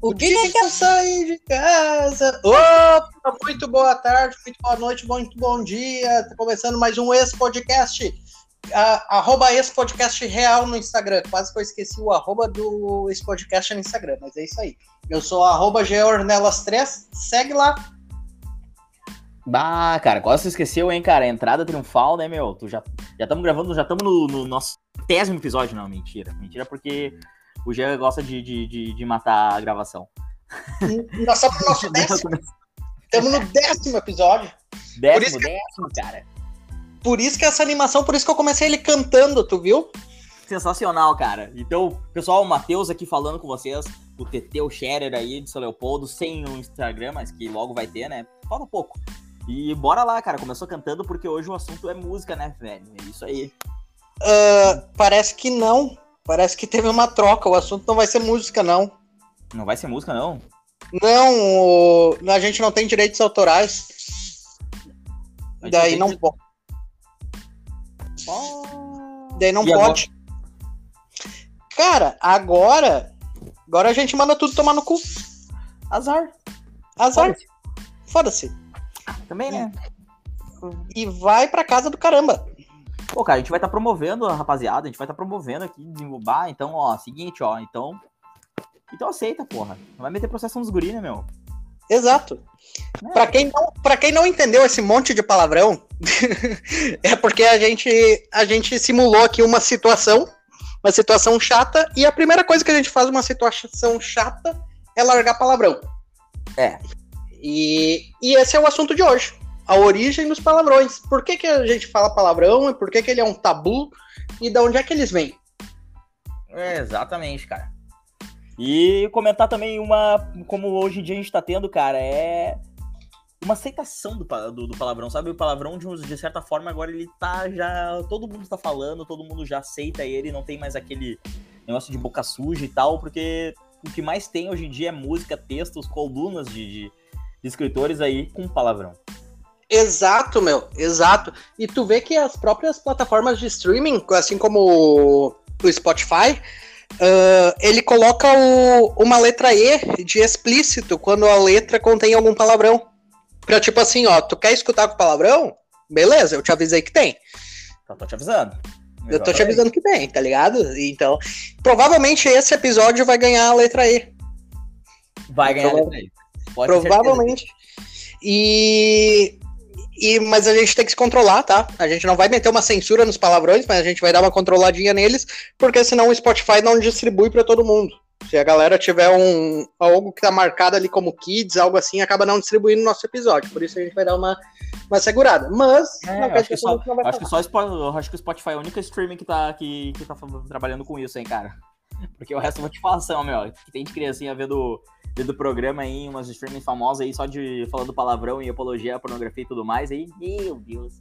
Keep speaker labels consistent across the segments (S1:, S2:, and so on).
S1: O que, que, que eu saí de casa? Opa, muito boa tarde, muito boa noite, muito bom dia. Tá começando mais um ex-podcast. arroba ex-podcast real no Instagram. Quase que eu esqueci o arroba do ex-podcast no Instagram, mas é isso aí. Eu sou arroba geornelas3, segue lá.
S2: Bah, cara, quase você esqueceu, hein, cara? Entrada triunfal, né, meu? Tu já estamos gravando, já estamos no, no nosso décimo episódio, não, mentira. Mentira, porque o Jean gosta de, de, de, de matar a gravação.
S1: Nós estamos no nosso décimo. Estamos no décimo episódio.
S2: Décimo, que... décimo, cara.
S1: Por isso que essa animação, por isso que eu comecei ele cantando, tu viu?
S2: Sensacional, cara. Então, pessoal, o Matheus aqui falando com vocês, o TT, o Scherer aí de São Leopoldo, sem o Instagram, mas que logo vai ter, né? Falta pouco. E bora lá, cara. Começou cantando porque hoje o assunto é música, né, velho? É isso aí.
S1: Uh, parece que não. Parece que teve uma troca. O assunto não vai ser música, não.
S2: Não vai ser música, não?
S1: Não, o... a gente não tem direitos autorais. Daí não pode. Oh. Daí não e pode. Agora? Cara, agora. Agora a gente manda tudo tomar no cu.
S2: Azar.
S1: Azar. Foda-se.
S2: Foda Também, né?
S1: E vai pra casa do caramba.
S2: Pô, cara, a gente vai estar tá promovendo rapaziada, a gente vai estar tá promovendo aqui, desenvolver. Então, ó, seguinte, ó, então. Então aceita, porra. Não vai meter processo nos guri, né, meu?
S1: Exato. É. Pra, quem não, pra quem não entendeu esse monte de palavrão, é porque a gente, a gente simulou aqui uma situação, uma situação chata, e a primeira coisa que a gente faz numa situação chata é largar palavrão.
S2: É.
S1: E, e esse é o assunto de hoje a origem dos palavrões. Por que, que a gente fala palavrão e por que, que ele é um tabu e de onde é que eles vêm?
S2: É, exatamente, cara. E comentar também uma. Como hoje em dia a gente tá tendo, cara, é. Uma aceitação do, do, do palavrão, sabe? O palavrão, de, de, certa forma, agora ele tá já. Todo mundo tá falando, todo mundo já aceita ele, não tem mais aquele negócio de boca suja e tal, porque o que mais tem hoje em dia é música, textos, colunas de, de, de escritores aí com palavrão.
S1: Exato, meu, exato. E tu vê que as próprias plataformas de streaming, assim como o Spotify, uh, ele coloca o, uma letra E de explícito quando a letra contém algum palavrão. Pra tipo assim, ó, tu quer escutar com palavrão? Beleza, eu te avisei que tem.
S2: Então tô te avisando.
S1: Eu tô te avisando que tem, tá ligado? Então, provavelmente esse episódio vai ganhar a letra E.
S2: Vai ganhar Prova a letra E.
S1: Pode provavelmente. E e, mas a gente tem que se controlar, tá? A gente não vai meter uma censura nos palavrões, mas a gente vai dar uma controladinha neles, porque senão o Spotify não distribui para todo mundo. Se a galera tiver um algo que tá marcado ali como kids, algo assim, acaba não distribuindo no nosso episódio. Por isso a gente vai dar uma, uma segurada. Mas
S2: é, acho, que só, acho, que só, acho que o Spotify é o único streaming que tá, que, que tá trabalhando com isso, hein, cara. Porque o resto eu vou te falar, assim, meu, que tem de criancinha vendo do programa aí, umas streaming famosas aí, só de falando palavrão e apologia à pornografia e tudo mais, aí, meu Deus.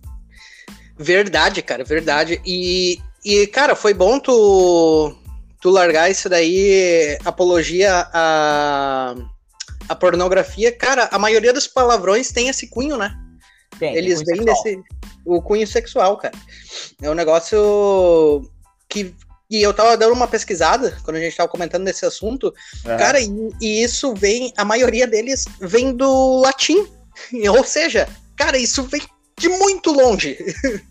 S1: Verdade, cara, verdade. E, e cara, foi bom tu, tu largar isso daí, apologia à, à pornografia. Cara, a maioria dos palavrões tem esse cunho, né? Tem, Eles vêm desse. O cunho sexual, cara. É um negócio que, e eu tava dando uma pesquisada quando a gente tava comentando desse assunto, é. cara, e, e, isso vem, a maioria deles vem do latim. Ou seja, cara, isso vem de muito longe.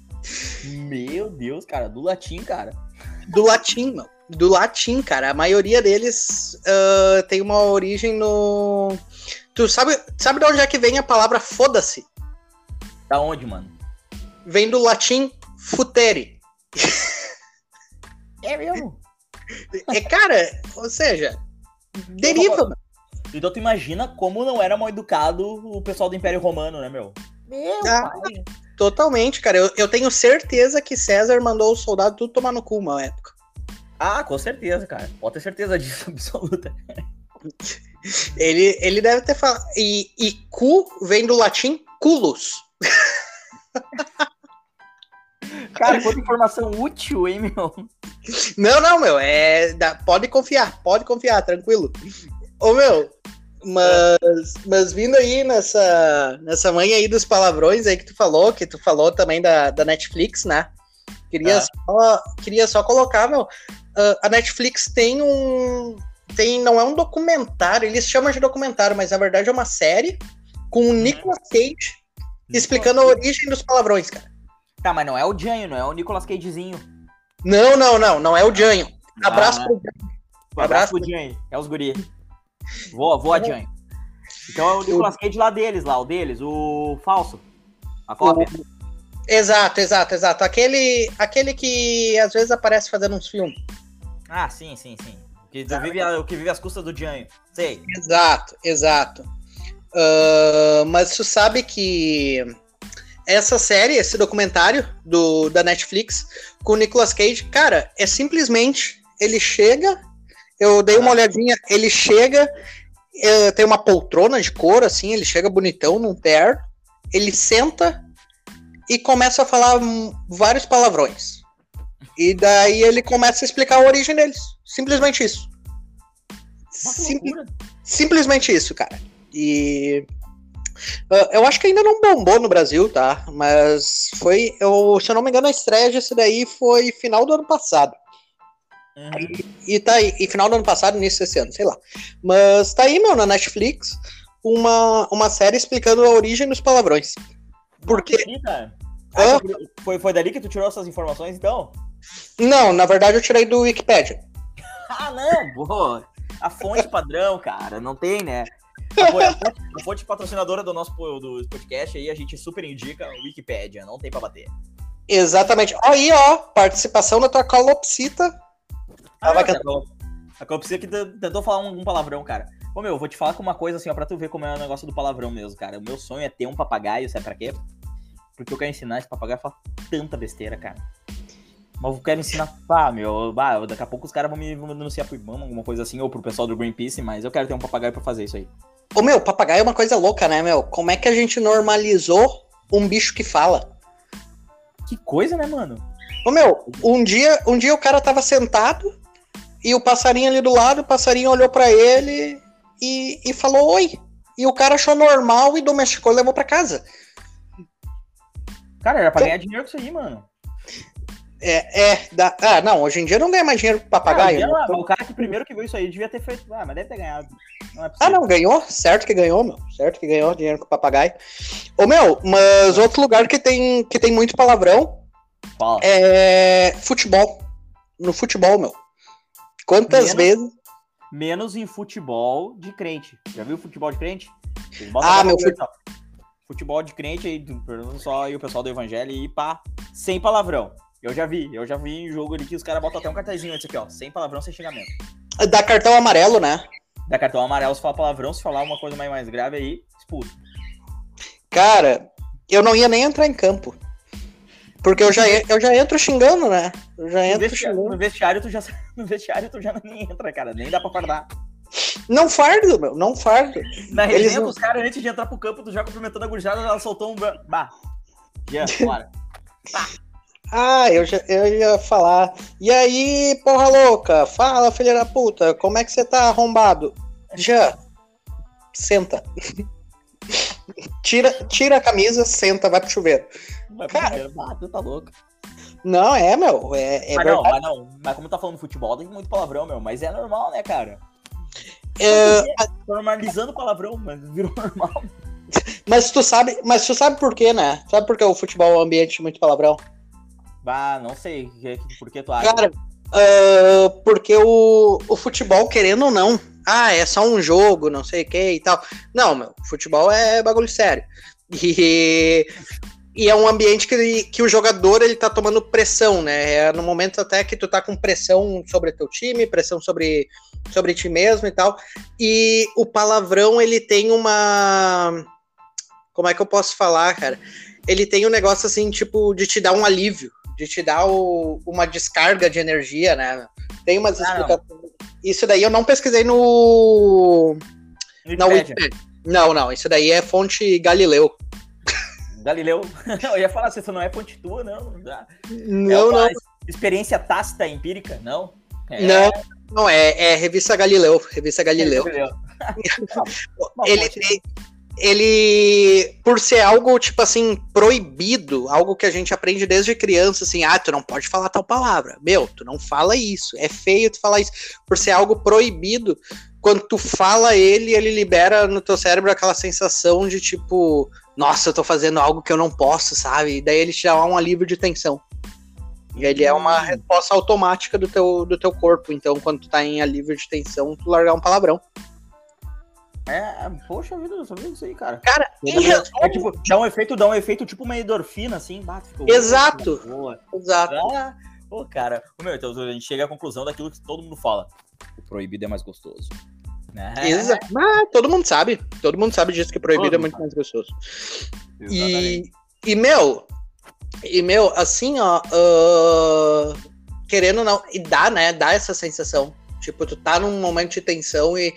S2: Meu Deus, cara, do latim, cara.
S1: Do latim, mano. Do latim, cara. A maioria deles uh, tem uma origem no. Tu sabe, sabe de onde é que vem a palavra foda-se?
S2: Da onde, mano?
S1: Vem do latim futere.
S2: É mesmo?
S1: É, cara, ou seja, deriva. Então,
S2: então tu imagina como não era mal educado o pessoal do Império Romano, né, meu?
S1: Meu ah, pai. Totalmente, cara. Eu, eu tenho certeza que César mandou os soldados tudo tomar no cu uma época.
S2: Ah, com certeza, cara. Pode ter certeza disso, absoluta.
S1: ele, ele deve ter falado. E, e cu vem do latim culus.
S2: Cara, quanta informação útil, hein, meu?
S1: Não, não, meu, é. Pode confiar, pode confiar, tranquilo. Ô, meu, mas, mas vindo aí nessa, nessa manhã aí dos palavrões aí que tu falou, que tu falou também da, da Netflix, né? Queria, ah. só, queria só colocar, meu, a Netflix tem um, tem. Não é um documentário, eles chamam de documentário, mas na verdade é uma série com o Nicolas Cage explicando a origem dos palavrões, cara.
S2: Tá, mas não é o Janho, não é o Nicolas Cagezinho.
S1: Não, não, não, não é o Janho. Abraço
S2: Ah,
S1: pro
S2: Um abraço pro Janho. É os guri. Vou, vou a Janho. Então é o Nicolas Cage lá deles, lá, o deles, o falso. A cópia.
S1: Exato, exato, exato. Aquele, aquele que às vezes aparece fazendo uns filmes.
S2: Ah, sim, sim, sim. O que vive, o que vive às custas do Janho. Sei.
S1: Exato, exato. Ah, mas tu sabe que essa série, esse documentário do, da Netflix com o Nicolas Cage, cara, é simplesmente ele chega, eu dei uma olhadinha, ele chega, eh, tem uma poltrona de couro, assim, ele chega bonitão num terno, ele senta e começa a falar hum, vários palavrões. E daí ele começa a explicar a origem deles. Simplesmente isso.
S2: Loucura.
S1: Simplesmente isso, cara. E. ah, eu acho que ainda não bombou no Brasil, tá? Mas foi. Eu, se eu não me engano, a estreia desse daí foi final do ano passado.
S2: Uhum.
S1: E tá aí. E final do ano passado, início desse ano, sei lá. Mas tá aí, meu, na Netflix, uma, uma série explicando a origem dos palavrões. Porque. Hã?
S2: Ah, foi, foi dali que tu tirou essas informações, então?
S1: Não, na verdade eu tirei do Wikipedia.
S2: Ah, não, pô. A fonte padrão, cara, não tem, né? A fonte, a fonte- a patrocinadora do nosso do podcast aí, a gente super indica o Wikipédia, não tem pra bater.
S1: Exatamente. Aí, ó, participação da tua calopsita.
S2: Ah,
S1: vai
S2: cara, a Calopsia que tentou falar um, um palavrão, cara. Ô, meu, eu vou te falar com uma coisa assim, ó, pra tu ver como é o negócio do palavrão mesmo, cara. O meu sonho é ter um papagaio, sabe pra quê? Porque eu quero ensinar esse papagaio a falar tanta besteira, cara. Mas eu quero ensinar, pá, meu, bah, daqui a pouco os caras vão me, vão me denunciar pro IBAMA, alguma coisa assim, ou pro pessoal do Greenpeace, mas eu quero ter um papagaio pra fazer isso aí.
S1: Ô, meu, papagaio é uma coisa louca, né, meu? Como é que a gente normalizou um bicho que fala?
S2: Que coisa, né, mano?
S1: Ô, meu, um dia, um dia o cara tava sentado e o passarinho ali do lado, o passarinho olhou pra ele e, e falou oi. E o cara achou normal e domesticou e levou pra casa.
S2: Cara, era pra ganhar dinheiro com isso aí, mano.
S1: É, é, da, ah, não, hoje em dia não ganha mais dinheiro com papagaio.
S2: Ah,
S1: né?
S2: o cara que primeiro que viu isso aí devia ter feito. Ah, mas deve ter ganhado. Não é
S1: Ah, não, ganhou, certo que ganhou, meu. Certo que ganhou dinheiro com papagaio. Ô, meu, mas outro lugar que tem, que tem muito palavrão
S2: Fala.
S1: é futebol. No futebol, meu. Quantas
S2: Menos-
S1: vezes.
S2: Menos em futebol de crente. Já viu futebol de crente?
S1: Ah, meu,
S2: ó. Futebol de crente aí, só aí o pessoal do evangelho e pá, sem palavrão. Eu já vi, eu já vi em jogo ali que os caras botam até um cartazinho antes aqui, ó. Sem palavrão, sem xingamento.
S1: Dá cartão amarelo, né?
S2: Da cartão amarelo, se fala palavrão, se falar uma coisa mais, mais grave aí, expulso.
S1: Cara, eu não ia nem entrar em campo. Porque eu já, eu já entro xingando, né? Eu já
S2: No
S1: entro
S2: vestiário,
S1: xingando.
S2: no vestiário, tu já, no vestiário tu já nem entra, cara. Nem dá pra guardar.
S1: Não fardo, meu, não fardo.
S2: Na
S1: Eles
S2: resenha
S1: não-
S2: dos caras, antes de entrar pro campo, tu já cumprimentando a gurizada, ela soltou um... ba- Bah. Já, bora.
S1: Ah, eu, já, eu ia falar. E aí, porra louca? Fala, filha da puta, como é que você tá arrombado? Já. Senta. tira, tira a camisa, senta, vai pro chuveiro.
S2: Vai
S1: Cara.
S2: Ah, tu tá louco.
S1: Não, é, meu. É, é
S2: mas não, mas não. Mas como tá falando futebol, tem muito palavrão, meu. Mas é normal, né, cara?
S1: É,
S2: Tá normalizando palavrão, mas virou normal.
S1: mas tu sabe, mas tu sabe por quê, né? Sabe por que o futebol é um ambiente muito palavrão?
S2: Bah, não sei. Por que tu acha?
S1: Cara, ah, porque o, o futebol, querendo ou não, ah, é só um jogo, não sei o que e tal. Não, meu, futebol é bagulho sério. E, e é um ambiente que, que o jogador ele tá tomando pressão, né? É no momento até que tu tá com pressão sobre teu time, pressão sobre, sobre ti mesmo e tal. E o palavrão, ele tem uma. Como é que eu posso falar, cara? Ele tem um negócio assim, tipo, de te dar um alívio de te dar o- uma descarga de energia, né? Tem umas
S2: Ah, não.
S1: explicações. Isso daí eu não pesquisei no. Wikipedia. Não, não. Isso daí é fonte Galileu.
S2: Galileu. Eu ia falar, se isso não é ponte tua, não. não.
S1: Não,
S2: é
S1: não.
S2: experiência tácita, empírica, não? É,
S1: Não, não, é, é revista Galileu. Revista Galileu.
S2: Galileu. Uma
S1: Ele
S2: fonte-
S1: tem, ele, por ser algo, tipo assim, proibido, algo que a gente aprende desde criança, assim, ah, tu não pode falar tal palavra. Meu, tu não fala isso. É feio tu falar isso. Por ser algo proibido, quando tu fala ele, ele libera no teu cérebro aquela sensação de tipo, nossa, eu tô fazendo algo que eu não posso, sabe? E daí ele te dá um alívio de tensão. E ele é uma resposta automática do teu, do teu corpo. Então, quando tu tá em alívio de tensão, tu largar um palavrão.
S2: É, poxa vida, eu sabia disso aí, cara.
S1: Cara, em
S2: é, é, tipo, dá um efeito, dá um efeito tipo uma endorfina, assim, bate, ficou
S1: Exato. Boa. Exato.
S2: Ah, pô, cara, o meu, então a gente chega à conclusão daquilo que todo mundo fala. O proibido é mais gostoso.
S1: Né? Exato. Mas todo mundo sabe. Todo mundo sabe disso que proibido todo é muito mais gostoso. E, e, meu, e, meu, assim, ó, uh, querendo não, e dá, né, dá essa sensação. Tipo, tu tá num momento de tensão e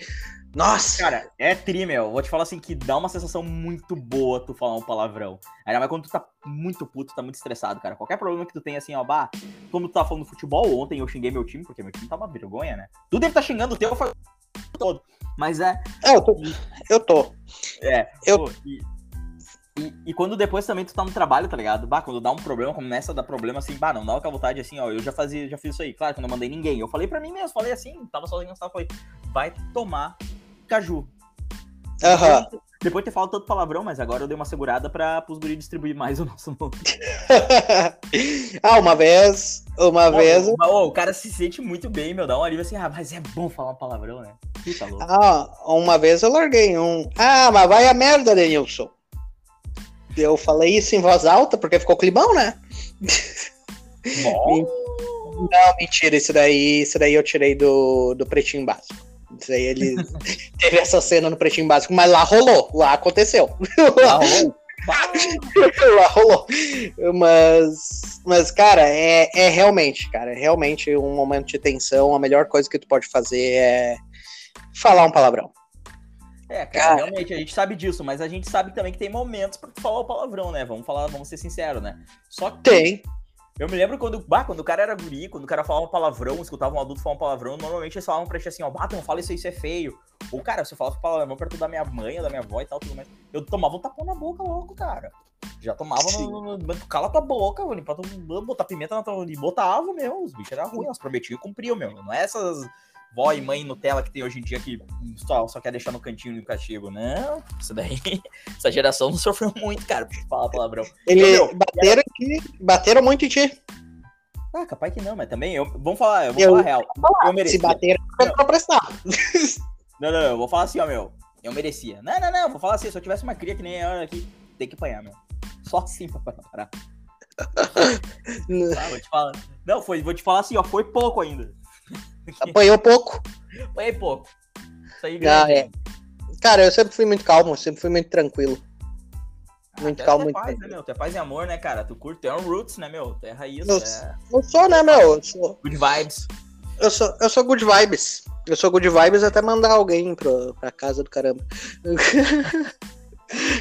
S1: nossa!
S2: Cara, é tri, meu. Vou te falar assim que dá uma sensação muito boa tu falar um palavrão. Ainda mais quando tu tá muito puto, tá muito estressado, cara. Qualquer problema que tu tenha, assim, ó, bah, como tu tá falando futebol, ontem eu xinguei meu time, porque meu time tá uma vergonha, né? Tu deve tá xingando o teu todo. Mas é.
S1: É, eu tô. Eu tô.
S2: É. Eu... Pô, e, e, e, quando depois também tu tá no trabalho, tá ligado? Bah, quando dá um problema, começa a dar problema assim, bah, não dá aquela vontade assim, ó. Eu já fazia, já fiz isso aí. Claro, quando eu mandei ninguém. Eu falei pra mim mesmo, falei assim, tava sozinho, tava, falei, vai tomar caju.
S1: Aham.
S2: Uhum. Depois de ter falado tanto palavrão, mas agora eu dei uma segurada para os guris distribuir mais o nosso nome.
S1: ah, uma vez, uma oh, vez.
S2: Oh, o cara se sente muito bem, meu. Dá um alívio assim, ah, mas é bom falar palavrão, né?
S1: Puta louco. Ah, uma vez eu larguei um. Ah, mas vai a merda, Denilson. Eu falei isso em voz alta porque ficou climão, né?
S2: Bom.
S1: Não, mentira, isso daí, isso daí eu tirei do, do pretinho básico. Aí ele teve essa cena no pretinho básico, mas lá rolou, lá aconteceu. Lá rolou. lá rolou. Mas, mas cara, é, é realmente, cara, é realmente um momento de tensão. A melhor coisa que tu pode fazer é falar um palavrão.
S2: É, cara, cara, realmente a gente sabe disso, mas a gente sabe também que tem momentos para tu falar o palavrão, né? Vamos falar, vamos ser sinceros, né? Só que
S1: tem.
S2: Eu me lembro quando, bah, quando o cara era guri, quando o cara falava palavrão, escutava um adulto falar um palavrão, normalmente eles falavam pra gente assim, ó, bata, não fala isso aí, isso é feio. Ou, cara, se eu falava palavrão perto da minha mãe, da minha avó e tal, tudo mais, eu tomava um tapão na boca, louco, cara. Já tomava no, no, Cala tua boca, mano, pra botar pimenta na tua. E botava, meu, os bichos eram ruins, elas prometiam e cumpriam, meu. Não é essas vó e mãe Nutella que tem hoje em dia que só, só quer deixar no cantinho do castigo. Não, isso daí, essa geração não sofreu muito, cara, pra falar palavrão.
S1: Ele então, bateram, aqui, bateram muito em ti.
S2: Ah, capaz que não, mas também eu. Vamos falar, eu vou eu, falar real.
S1: Eu merecia. Se bateram, eu pra prestar.
S2: Não, não, eu vou falar assim, ó, meu. Eu merecia. Não, não, não, vou falar assim, se eu tivesse uma cria que nem eu aqui, tem que apanhar, meu. Só assim pra parar. ah, vou te falar. Não, foi, vou te falar assim, ó, foi pouco ainda.
S1: Apanhou pouco.
S2: Apanhei pouco.
S1: Isso aí ah, é. Cara, eu sempre fui muito calmo, sempre fui muito tranquilo.
S2: Ah, muito calmo, muito paz, né, meu? Tu é paz e amor, né, cara? Tu curte, tu é um roots, né, meu? Tu é raiz,
S1: eu,
S2: é...
S1: eu sou, né, meu? Eu sou...
S2: Good vibes.
S1: Eu sou, eu sou good vibes. Eu sou good vibes até mandar alguém pro, pra casa do caramba.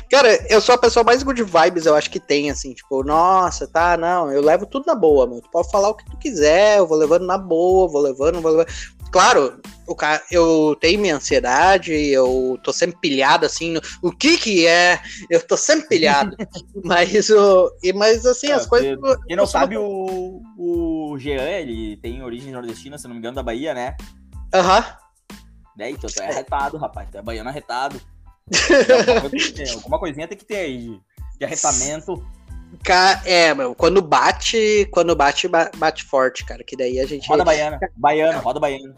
S1: Cara, eu sou a pessoa mais good vibes, eu acho que tem, assim, tipo, nossa, tá, não, eu levo tudo na boa, meu. Tu pode falar o que tu quiser, eu vou levando na boa, vou levando, vou levando. Claro, o cara, eu tenho minha ansiedade, eu tô sempre pilhado, assim, no, o que que é? Eu tô sempre pilhado. mas, o, e, mas assim, é, as coisas...
S2: Quem não sabe, o, o Jean, ele tem origem nordestina, se não me engano, da Bahia, né?
S1: Aham. Uhum.
S2: É, então tu é arretado, rapaz, tu é baiano alguma coisinha tem que ter aí de, de arretamento.
S1: É, meu, quando bate, quando bate, bate forte, cara, que daí a gente...
S2: Roda baiana, baiano, roda baiano.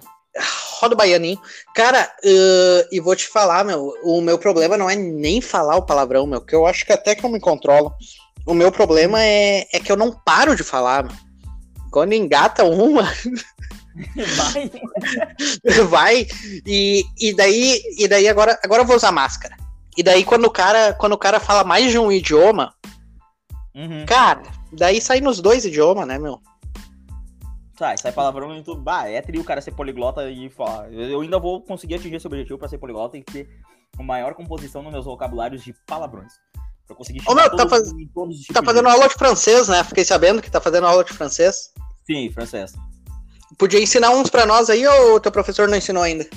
S1: Roda baianinho. Cara, uh, e vou te falar, meu, o meu problema não é nem falar o palavrão, meu, que eu acho que até que eu me controlo. O meu problema é, é que eu não paro de falar, meu. Quando engata uma...
S2: Vai.
S1: Vai. E, e daí, e daí agora, agora eu vou usar máscara. E daí quando o cara, quando o cara fala mais de um idioma, uhum. cara, daí sai nos dois idiomas, né, meu?
S2: Sai, sai palavrão em tudo. Bah, é tri o cara ser poliglota e falar. Eu ainda vou conseguir atingir esse objetivo pra ser poliglota e ter uma maior composição nos meus vocabulários de palavrões. Pra conseguir
S1: Ô, meu, tá, faz... tá fazendo aula de francês, né? Fiquei sabendo que tá fazendo aula de francês.
S2: Sim, francês.
S1: Podia ensinar uns pra nós aí ou o teu professor não ensinou ainda?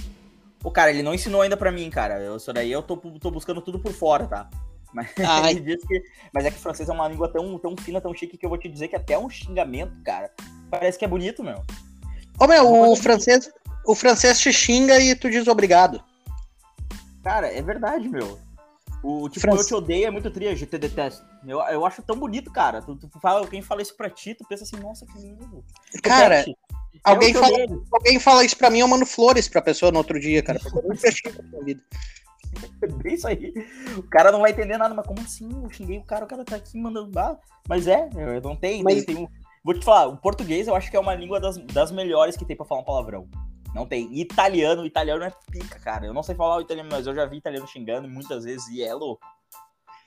S2: O cara, ele não ensinou ainda pra mim, cara. Eu, isso daí eu tô, tô buscando tudo por fora, tá? Mas, ele disse que, mas é que o francês é uma língua tão, tão fina, tão chique, que eu vou te dizer que até um xingamento, cara, parece que é bonito, meu.
S1: Ô, meu, o francês, o francês te xinga e tu diz obrigado.
S2: Cara, é verdade, meu. O tipo, eu te odeio é muito tria, eu te detesto. Eu, eu acho tão bonito, cara. Tu, tu fala, quem fala isso pra ti, tu pensa assim, nossa, que lindo.
S1: Cara, alguém fala, alguém fala isso pra mim, eu mando flores pra pessoa no outro dia, cara.
S2: vida. É bem isso aí. O cara não vai entender nada, mas como assim? Eu xinguei o cara, o cara tá aqui mandando. Ah, mas é, não tem. Mas... tem, um... Vou te falar, o português eu acho que é uma língua das, das melhores que tem pra falar um palavrão. Não tem. Italiano, italiano é pica, cara. Eu não sei falar o italiano, mas eu já vi italiano xingando muitas vezes e é louco.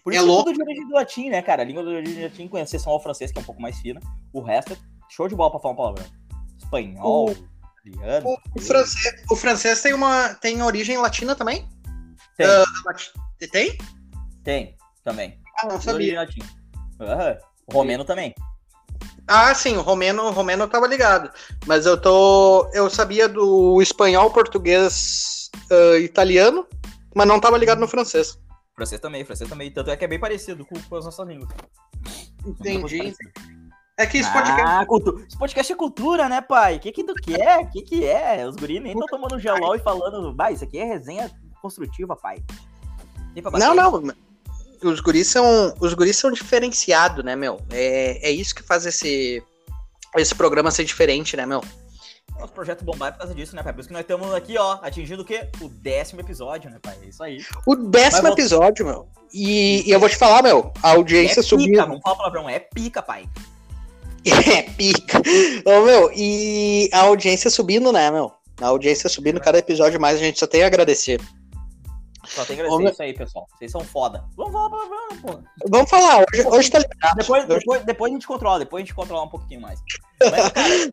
S2: Por é isso é louco. tudo de origem do latim, né, cara? A língua de origem do latim, com exceção ao francês, que é um pouco mais fina. O resto é show de bola pra falar um palavrão. Espanhol, o, italiano. O,
S1: o, francês, o francês tem uma tem origem latina também?
S2: Tem.
S1: Uh, tem?
S2: Tem, também.
S1: Ah, não sabia.
S2: Uhum. O romeno também.
S1: Ah, sim, o romeno, o romeno eu tava ligado. Mas eu tô. Eu sabia do espanhol, português, uh, italiano, mas não tava ligado no francês.
S2: Francês também, francês também. Tanto é que é bem parecido com, com as nossas línguas.
S1: Entendi. É que esse
S2: podcast. Ah, cultu... Esse podcast é cultura, né, pai? O que que tu quer? O que que é? Os guris nem estão tomando gelol e falando. Vai, isso aqui é resenha construtiva, pai.
S1: Não, não os guris são, os guris são diferenciados, né, meu? É, é isso que faz esse, esse programa ser diferente, né, meu?
S2: Nosso projeto bombar é por causa disso, né, pai? Por isso que nós estamos aqui, ó, atingindo o quê? O décimo episódio, né, pai? É isso aí.
S1: O décimo episódio, meu. E, e, eu vou te falar, meu, a audiência
S2: é
S1: subiu.
S2: Pica, não fala palavrão, é pica, pai.
S1: É pica. Ô, meu, e a audiência subindo, né, meu? A audiência subindo cada episódio mais, a gente só tem a agradecer.
S2: Só tem que agradecer isso aí, pessoal. Vocês são foda. Vamos falar palavrão, pô.
S1: Vamos falar, hoje, hoje tá ligado.
S2: Depois, depois, depois a gente controla, depois a gente controla um pouquinho mais. Mas, cara,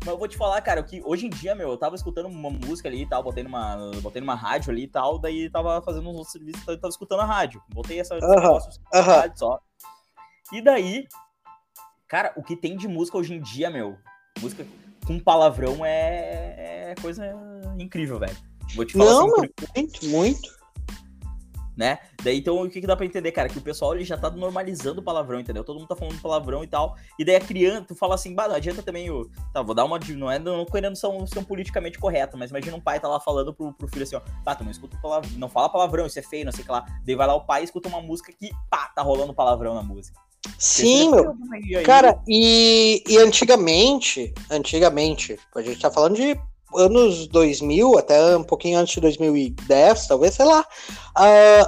S2: mas eu vou te falar, cara, que hoje em dia, meu, eu tava escutando uma música ali e tal, botei numa, botei numa rádio ali e tal, daí tava fazendo uns outros serviços, tava escutando a rádio. Botei essa uh -huh, negócio, uh -huh. rádio só. E daí, cara, o que tem de música hoje em dia, meu, música com palavrão é, é coisa incrível, velho.
S1: Vou te falar Não, assim, muito, muito
S2: né? Daí então o que, que dá para entender, cara? Que o pessoal ele já tá normalizando o palavrão, entendeu? Todo mundo tá falando palavrão e tal. E daí a criança, tu fala assim, bah, não adianta também o. Tá, vou dar uma. Não é não querendo ser um, ser um politicamente correto, mas imagina um pai tá lá falando pro, pro filho assim, ó, tá, tu não escuta palavrão, não fala palavrão, isso é feio, não sei o que lá. Daí vai lá o pai e escuta uma música que, pá, tá rolando palavrão na música.
S1: Sim, meu. Cara, e, e antigamente, antigamente, a gente tá falando de anos 2000, até um pouquinho antes de 2010, talvez, sei lá. Uh,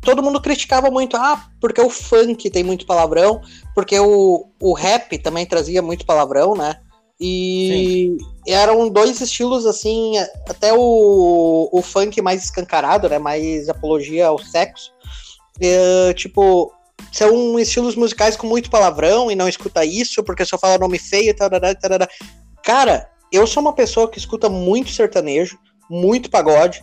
S1: todo mundo criticava muito, ah, porque o funk tem muito palavrão, porque o, o rap também trazia muito palavrão, né? E Sim. eram dois estilos, assim, até o, o funk mais escancarado, né? Mais apologia ao sexo. É, tipo, são estilos musicais com muito palavrão e não escuta isso porque só fala nome feio e tal. Cara, eu sou uma pessoa que escuta muito sertanejo, muito pagode,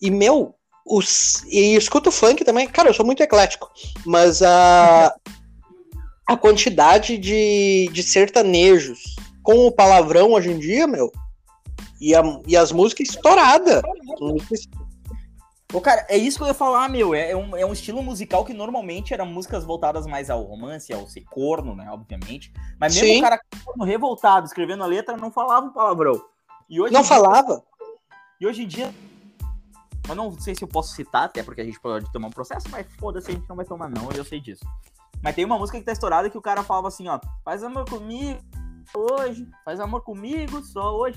S1: e meu, os, e escuto funk também, cara, eu sou muito eclético, mas a, a quantidade de, de sertanejos com o palavrão hoje em dia, meu, e, a, e as músicas estouradas. Músicas
S2: Ô, cara, é isso que eu ia falar, meu. É, é, um, é um estilo musical que normalmente eram músicas voltadas mais ao romance, ao ser corno, né? Obviamente. Mas mesmo Sim. o cara revoltado, escrevendo a letra, não falava um palavrão.
S1: E hoje não falava?
S2: E hoje em dia. Eu não sei se eu posso citar, até porque a gente pode tomar um processo, mas foda-se, a gente não vai tomar, não, eu sei disso. Mas tem uma música que tá estourada que o cara falava assim, ó, faz amor comigo hoje, faz amor comigo só hoje.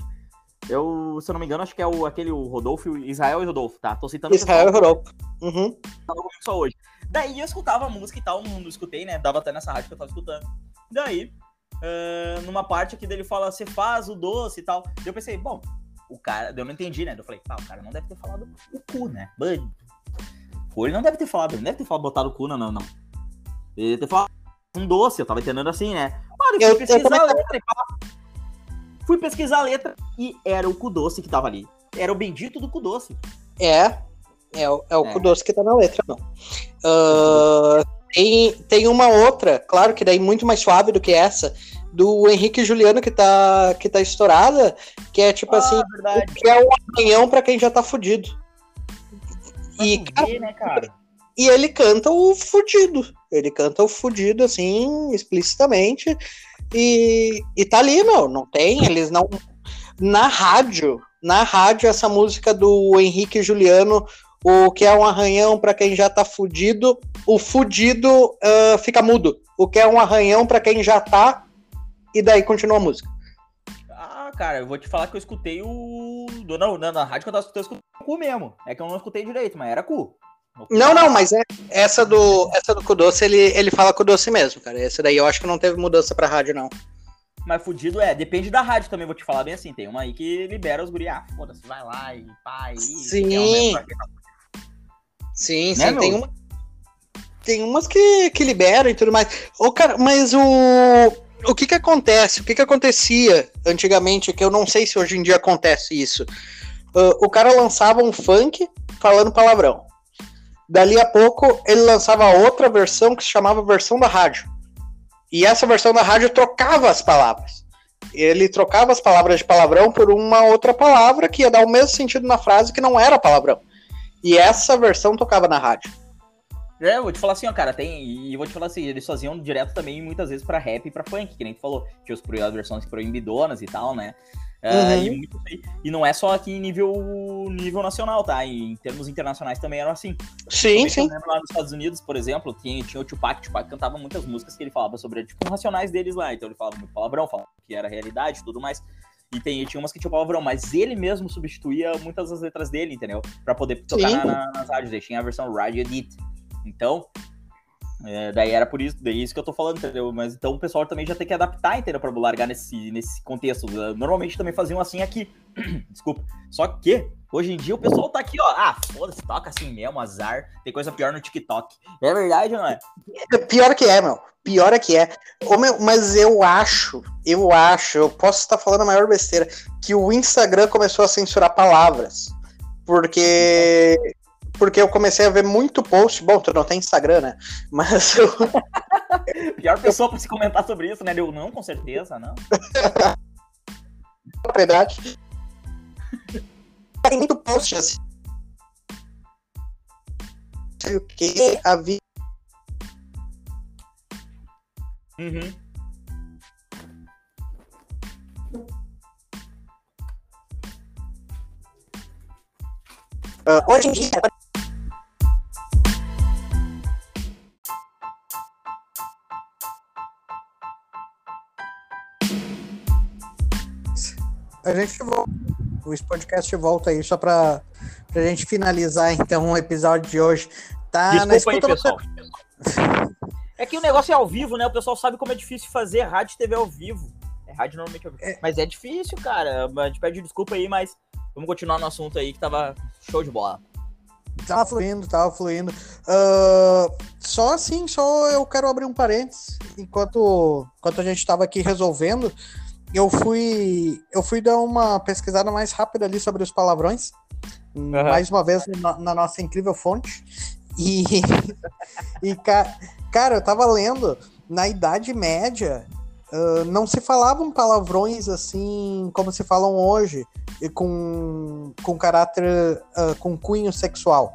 S2: Eu, se eu não me engano, acho que é o, aquele o Rodolfo, Israel e Rodolfo, tá? Tô citando
S1: Israel e Rodolfo. Uhum.
S2: Tava comigo só hoje. Daí eu escutava a música e tal, não, escutei, né? Dava até nessa rádio que eu tava escutando. Daí, uh, numa parte aqui dele fala, você faz o doce e tal. Daí eu pensei, bom, o cara, eu não entendi, né? Eu falei, pá, o cara não deve ter falado o cu, né? Ele não deve ter falado, ele não deve ter falado botado o cu, não, não, não. Ele deve ter falado um doce, eu tava entendendo assim, né? Olha, eu, eu a letra pá. Fui pesquisar a letra e era o cu doce que tava ali. Era o bendito do cu doce.
S1: É, é, o, é o é. cu doce que tá na letra, não. Uh, tem, tem uma outra, claro que daí muito mais suave do que essa, do Henrique Juliano que tá, que tá estourada, que é tipo
S2: Ah,
S1: assim,
S2: verdade.
S1: que é um arranhão pra quem já tá fudido. E,
S2: tu ver, né, cara?
S1: e ele canta o fudido. Ele canta o fudido, assim, explicitamente. E, e tá ali, meu. Não tem, eles não. Na rádio, na rádio, essa música do Henrique Juliano, o que é um arranhão pra quem já tá fudido, o fudido ah, fica mudo. O que é um arranhão pra quem já tá, e daí continua a música.
S2: Ah, cara, eu vou te falar que eu escutei o. Não, na, na rádio que eu tava escutando, eu escutei o cu mesmo. É que eu não escutei direito, mas era cu.
S1: Não, não, mas é, essa do essa do Kudoce, ele, ele fala Kudoce mesmo, cara. Essa daí eu acho que não teve mudança pra rádio, não.
S2: Mas fudido é, depende da rádio também, vou te falar bem assim. Tem uma aí que libera os guri. Ah, foda-se, vai lá e pá, e.
S1: Sim.
S2: um
S1: Sim, sim,
S2: Né, meu?
S1: tem uma. Tem umas que, que liberam e tudo mais. Ô, cara, mas o. O que que acontece? O que que acontecia antigamente, que eu não sei se hoje em dia acontece isso. Ah, o cara lançava um funk falando palavrão. Dali a pouco ele lançava outra versão que se chamava versão da rádio. E essa versão da rádio trocava as palavras. Ele trocava as palavras de palavrão por uma outra palavra que ia dar o mesmo sentido na frase que não era palavrão. E essa versão tocava na rádio.
S2: É, eu vou te falar assim, ó, cara, tem. E vou te falar assim, eles faziam direto também muitas vezes pra rap e pra funk, que nem tu falou. Tinha os as versões proibidonas e tal, né? Ah,
S1: Uhum.
S2: e, muito- e não é só aqui em nível, nível nacional, tá? Em termos internacionais também eram assim.
S1: Sim, sim.
S2: Eu lembro lá nos Estados Unidos, por exemplo, tinha, tinha o Tupac. Tupac cantava muitas músicas que ele falava sobre, tipo, racionais deles lá. Então ele falava muito palavrão, falava que era realidade e tudo mais. E tem, tinha umas que tinha palavrão, mas ele mesmo substituía muitas das letras dele, entendeu? Pra poder tocar na- na- nas rádios. Aí tinha a versão Radio Edit. Então, é, daí era por isso, daí isso que eu tô falando, entendeu? Mas então o pessoal também já tem que adaptar, entendeu? Pra largar nesse, nesse contexto. Normalmente também faziam assim aqui. Desculpa. Só que, hoje em dia, o pessoal tá aqui, ó. Ah, foda-se, toca assim mesmo, azar. Tem coisa pior no TikTok. É verdade, não é?
S1: Pior que é, meu. Pior é que é. Ô, meu, mas eu acho, eu acho, eu posso estar falando a maior besteira, que o Instagram começou a censurar palavras. Porque. Porque eu comecei a ver muito post. Bom, tu não tem Instagram, né? Mas eu,
S2: Pior pessoa pra se comentar sobre isso, né? Eu não, com certeza, não.
S1: verdade. Tem muito post assim. Sei o que, a vida.
S2: Uhum.
S1: Ah, hoje em dia. A gente volta. O podcast volta aí só pra, pra gente finalizar então o episódio de hoje. Tá na
S2: Desculpa aí,
S1: escuta
S2: pessoal. É que o negócio é ao vivo, né? O pessoal sabe como é difícil fazer rádio e TV ao vivo. É rádio normalmente ao vivo.
S1: É.
S2: Mas é difícil, cara. A gente pede desculpa aí, mas vamos continuar no assunto aí que tava show de bola.
S1: Tava fluindo, tava fluindo. Ah, só assim, só eu quero abrir um parênteses. Enquanto, enquanto a gente tava aqui resolvendo, eu fui, eu fui dar uma pesquisada mais rápida ali sobre os palavrões. Mais uma vez na, na nossa incrível fonte. E, e ca- cara, eu tava lendo, na Idade Média, ah, não se falavam palavrões assim como se falam hoje, e com, com caráter, ah, com cunho sexual.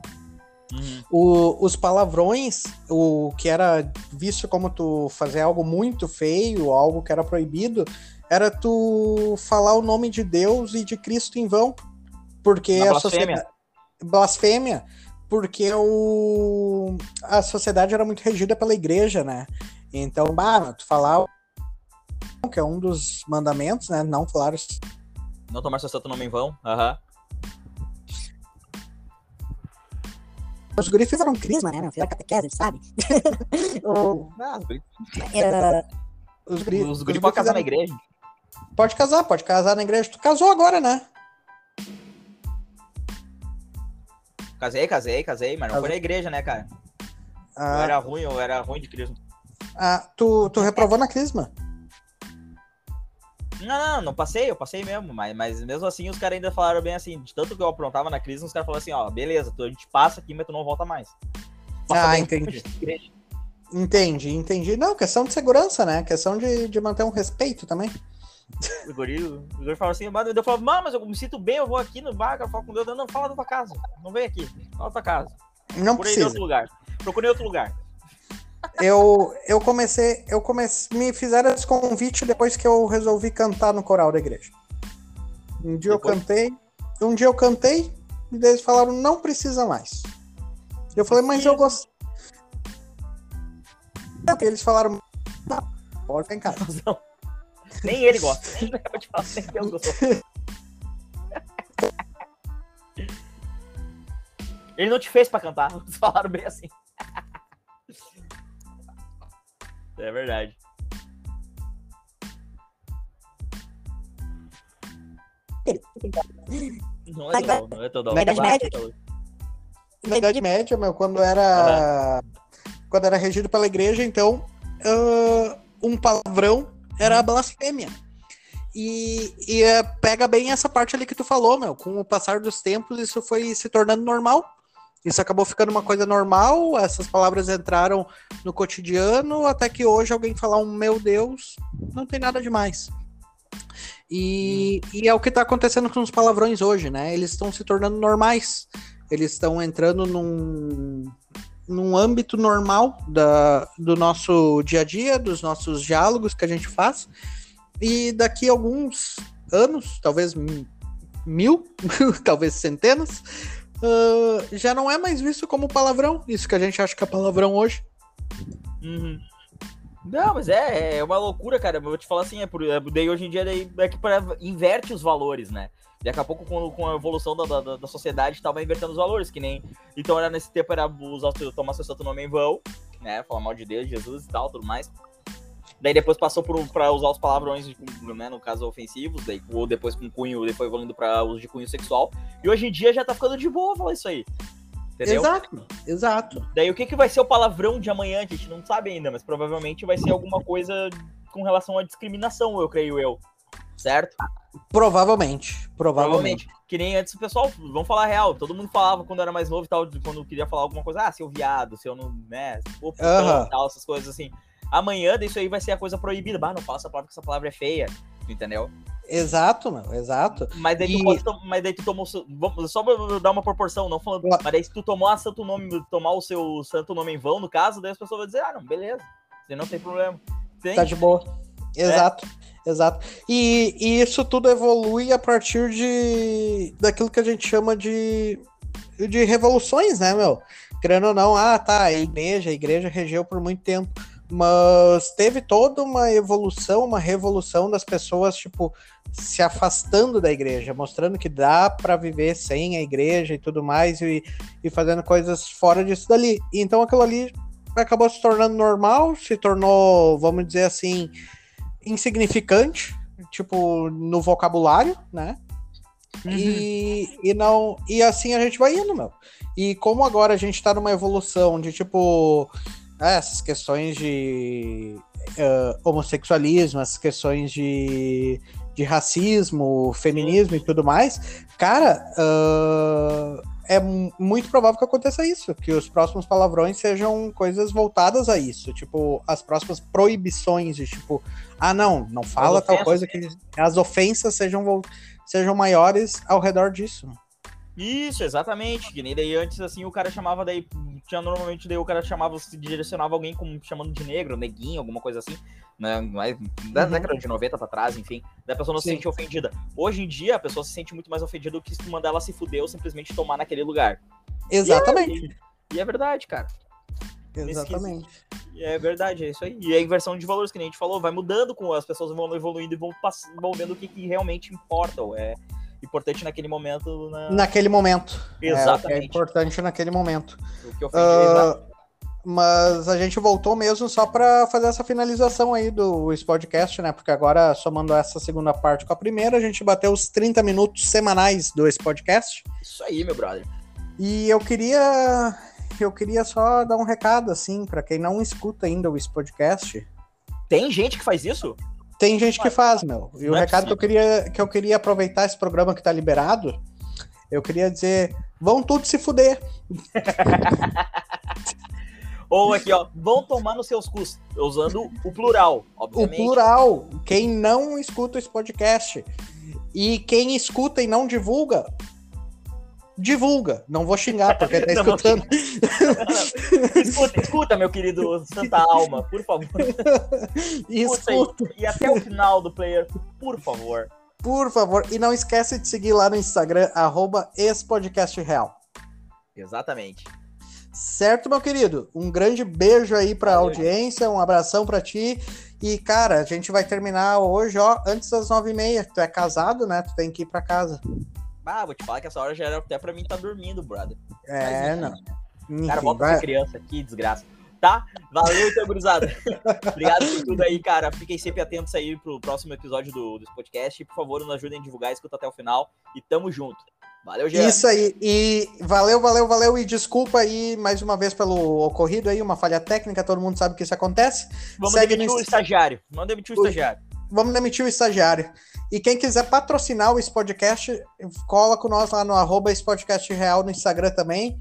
S1: O- os palavrões, o que era visto como tu fazer algo muito feio, algo que era proibido, era tu falar o nome de Deus e de Cristo em vão. Porque
S2: Na
S1: a
S2: blasfêmia.
S1: sociedade. Blasfêmia. Porque o, a sociedade era muito regida pela igreja, né? Então, bah, tu falar o- que é um dos mandamentos, né? Não falar os
S2: Não tomar seu santo nome em vão. Aham.
S3: Os guris fizeram crisma, né? Fizeram catequese, sabe? o,
S2: Ah, os guri-
S3: é,
S1: os guri-
S2: Os
S1: os
S2: guri
S1: guri
S2: podem casar
S1: fizeram-
S2: na igreja.
S1: Pode casar, pode casar na igreja. Tu casou agora, né?
S2: Casei, casei, casei, mas não
S1: Casou.
S2: foi na igreja, né, cara? Eu
S1: Ah,
S2: era ruim, eu era ruim de crisma.
S1: ah, tu, tu reprovou na crisma.
S2: Não, não, não passei, eu passei mesmo, mas, mas mesmo assim os caras ainda falaram bem assim, de tanto que eu aprontava na crise, os caras falaram assim, ó, beleza, tu, a gente passa aqui, mas tu não volta mais.
S1: Ah,
S2: bem,
S1: entendi. Entendi, entendi. Não, questão de segurança, né? Questão de, de manter um respeito também.
S2: O guri, o falava assim, mas eu falava, "Mano, mas eu me sinto bem, eu vou aqui no bar, eu falo com Deus, não, fala da tua casa, não vem aqui, fala da tua casa.
S1: Não
S2: Procurei em
S1: precisa.
S2: outro lugar. Procurei outro lugar.
S1: Eu, eu comecei, eu comecei, me fizeram esse convite depois que eu resolvi cantar no coral da igreja. Um dia
S2: Depois?
S1: eu cantei, um dia eu cantei, e eles falaram, não precisa mais. Eu falei, mas eu gosto. Eles falaram, não, pode ficar em casa.
S2: Não. Nem ele gosta. Eu te falar, nem Deus gostou. Ele não te fez pra cantar, eles falaram bem assim. É verdade. Não é total, não é total.
S3: Na Idade Média.
S1: Na Idade Média, meu, quando era. Quando era regido pela igreja, então, ah, um palavrão era a blasfêmia. E, e eh, pega bem essa parte ali que tu falou, meu. Com o passar dos tempos, isso foi se tornando normal. Isso acabou ficando uma coisa normal, essas palavras entraram no cotidiano, até que hoje alguém falar um meu Deus, não tem nada demais. E, e é o que está acontecendo com os palavrões hoje, né? Eles estão se tornando normais. Eles estão entrando num, num âmbito normal da, do nosso dia a dia, dos nossos diálogos que a gente faz. E daqui a alguns anos, talvez mi- mil, talvez centenas, ah, já não é mais visto como palavrão. Isso que a gente acha que é palavrão hoje.
S2: Uhum. Não, mas é, é uma loucura, cara. Eu vou te falar assim, é por, é, daí hoje em dia daí, é que pra- inverte os valores, né? Daqui a pouco, com, com a evolução da, da, da sociedade, tava invertendo os valores, que nem. Então era nesse tempo era usar, tomar seu santo nome em vão, né? Falar mal de Deus, Jesus e tal, tudo mais. Daí depois passou por, pra usar os palavrões, né, no caso ofensivos, daí, ou depois com cunho, depois evoluindo pra uso de cunho sexual. E hoje em dia já tá ficando de boa falar isso aí. Entendeu?
S1: Exato, exato.
S2: Daí o que, que vai ser o palavrão de amanhã, a gente não sabe ainda, mas provavelmente vai ser alguma coisa com relação à discriminação, eu creio eu. Certo?
S1: Provavelmente, provavelmente.
S2: Que nem antes o pessoal, vamos falar real, todo mundo falava quando era mais novo e tal, quando queria falar alguma coisa, ah, seu viado, seu não, né, o putão
S1: Aham.
S2: e tal, essas coisas assim. Amanhã isso aí vai ser a coisa proibida. Bah, não fala essa palavra, que essa palavra é feia. Entendeu?
S1: Exato, meu, exato.
S2: Mas daí, tu
S1: E-
S2: tom- mas daí tu tomou. Só pra dar uma proporção, não falando.
S1: Claro.
S2: Mas daí se tu tomou a santo nome, tomar o seu santo nome em vão, no caso, daí as pessoas vão dizer, ah, não, beleza. Você não tem problema. Tem?
S1: Tá de boa.
S2: É.
S1: Exato, exato. E, e isso tudo evolui a partir de daquilo que a gente chama de, de revoluções, né, meu? Querendo ou não, ah, tá, a igreja, a igreja regeu por muito tempo. Mas teve toda uma evolução, uma revolução das pessoas, tipo, se afastando da igreja, mostrando que dá para viver sem a igreja e tudo mais, e, e fazendo coisas fora disso dali. E então aquilo ali acabou se tornando normal, se tornou, vamos dizer assim, insignificante, tipo, no vocabulário, né? E, e não. E assim a gente vai indo, meu. E como agora a gente tá numa evolução de tipo. É, essas questões de eh, homossexualismo, essas questões de, de racismo, feminismo e tudo mais, cara, ah, é mu- muito provável que aconteça isso, que os próximos palavrões sejam coisas voltadas a isso, tipo, as próximas proibições de tipo, ah, não, não fala tal coisa que as ofensas sejam, sejam maiores ao redor disso.
S2: Isso, exatamente. Que nem daí antes, assim, o cara chamava daí. Tinha normalmente daí o cara chamava, se direcionava alguém como chamando de negro, neguinho, alguma coisa assim. Né? Mas da
S1: Uhum.
S2: década de 90 pra trás, enfim. Daí a pessoa não se
S1: Sim.
S2: sente ofendida. Hoje em dia, a pessoa se sente muito mais ofendida do que se mandar ela se fuder ou simplesmente tomar naquele lugar.
S1: Exatamente.
S2: E é verdade, cara.
S1: Exatamente.
S2: E é verdade, é isso aí. E a inversão de valores, que nem a gente falou, vai mudando com as pessoas vão evoluindo e vão, pass- vão vendo o que, que realmente importa, ou é importante naquele momento. Na...
S1: Naquele momento. É, o que é
S2: Exatamente.
S1: importante naquele momento.
S2: O que ofende, exato.
S1: mas a gente voltou mesmo só para fazer essa finalização aí do podcast, né? Porque agora, somando essa segunda parte com a primeira, a gente bateu os 30 minutos semanais do podcast.
S2: Isso aí, meu brother.
S1: E eu queria. Eu queria só dar um recado, assim, para quem não escuta ainda o podcast.
S2: Tem gente que faz isso?
S1: Tem gente que faz, meu. E o
S2: é
S1: recado que eu, queria, que eu queria aproveitar esse programa que tá liberado, eu queria dizer: vão tudo se fuder.
S2: Ou aqui, ó, vão tomar nos seus custos, usando o plural,
S1: O
S2: obviamente.
S1: plural. Quem não escuta esse podcast e quem escuta e não divulga, divulga. Não vou xingar porque tá
S2: Não
S1: escutando.
S2: Escuta, escuta, meu querido Santa Alma, por favor. Escuta.
S1: Escuta,
S2: E até o final do player, por favor.
S1: por favor. E não esquece de seguir lá no Instagram, arroba expodcastreal.
S2: Exatamente.
S1: Certo, meu querido? Um grande beijo aí pra
S2: Valeu,
S1: audiência, um abração pra ti. E, cara, a gente vai terminar hoje, ó, antes das nove e meia. Tu é casado, né? Tu tem que ir pra casa.
S2: Ah, vou te falar que essa hora já era até pra mim estar dormindo, brother.
S1: É,
S2: Mas,
S1: não.
S2: enfim, Cara,
S1: Enfim,
S2: volta
S1: vai-
S2: criança, que desgraça. Tá? Valeu, então, gurizada. Obrigado por tudo aí, cara. Fiquem sempre atentos aí pro próximo episódio do, desse podcast. E, por favor, nos ajudem a divulgar, escuta até o final. E tamo junto. Valeu, Jean.
S1: Isso aí. E valeu, valeu, valeu. E desculpa aí mais uma vez pelo ocorrido aí, uma falha técnica. Todo mundo sabe que isso acontece.
S2: Vamos
S1: segue
S2: demitir
S1: no
S2: o estagiário. Vamos demitir o estagiário.
S1: Vamos demitir o estagiário. E quem quiser patrocinar esse podcast, cola com nós lá no arroba esse podcast real no Instagram também.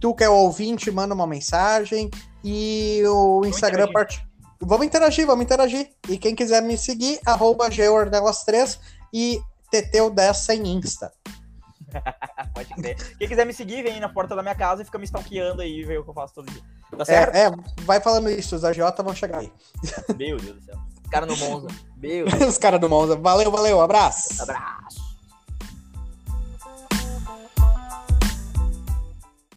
S1: Tu que é o ouvinte, manda uma mensagem. E o Instagram
S2: interagir.
S1: part... Vamos interagir, vamos interagir. E quem quiser me seguir, arroba geordelas3 e Teteu10 sem Insta.
S2: Pode crer. Quem quiser me seguir, vem na porta da minha casa e fica me stalkeando aí e vê o que eu faço todo dia. Tá certo?
S1: É, é, vai falando isso, os agiota vão chegar aí.
S2: Meu Deus do céu. Cara no Monza. Meu
S1: Os caras do Monza. Valeu, valeu, abraço.
S2: Abraço.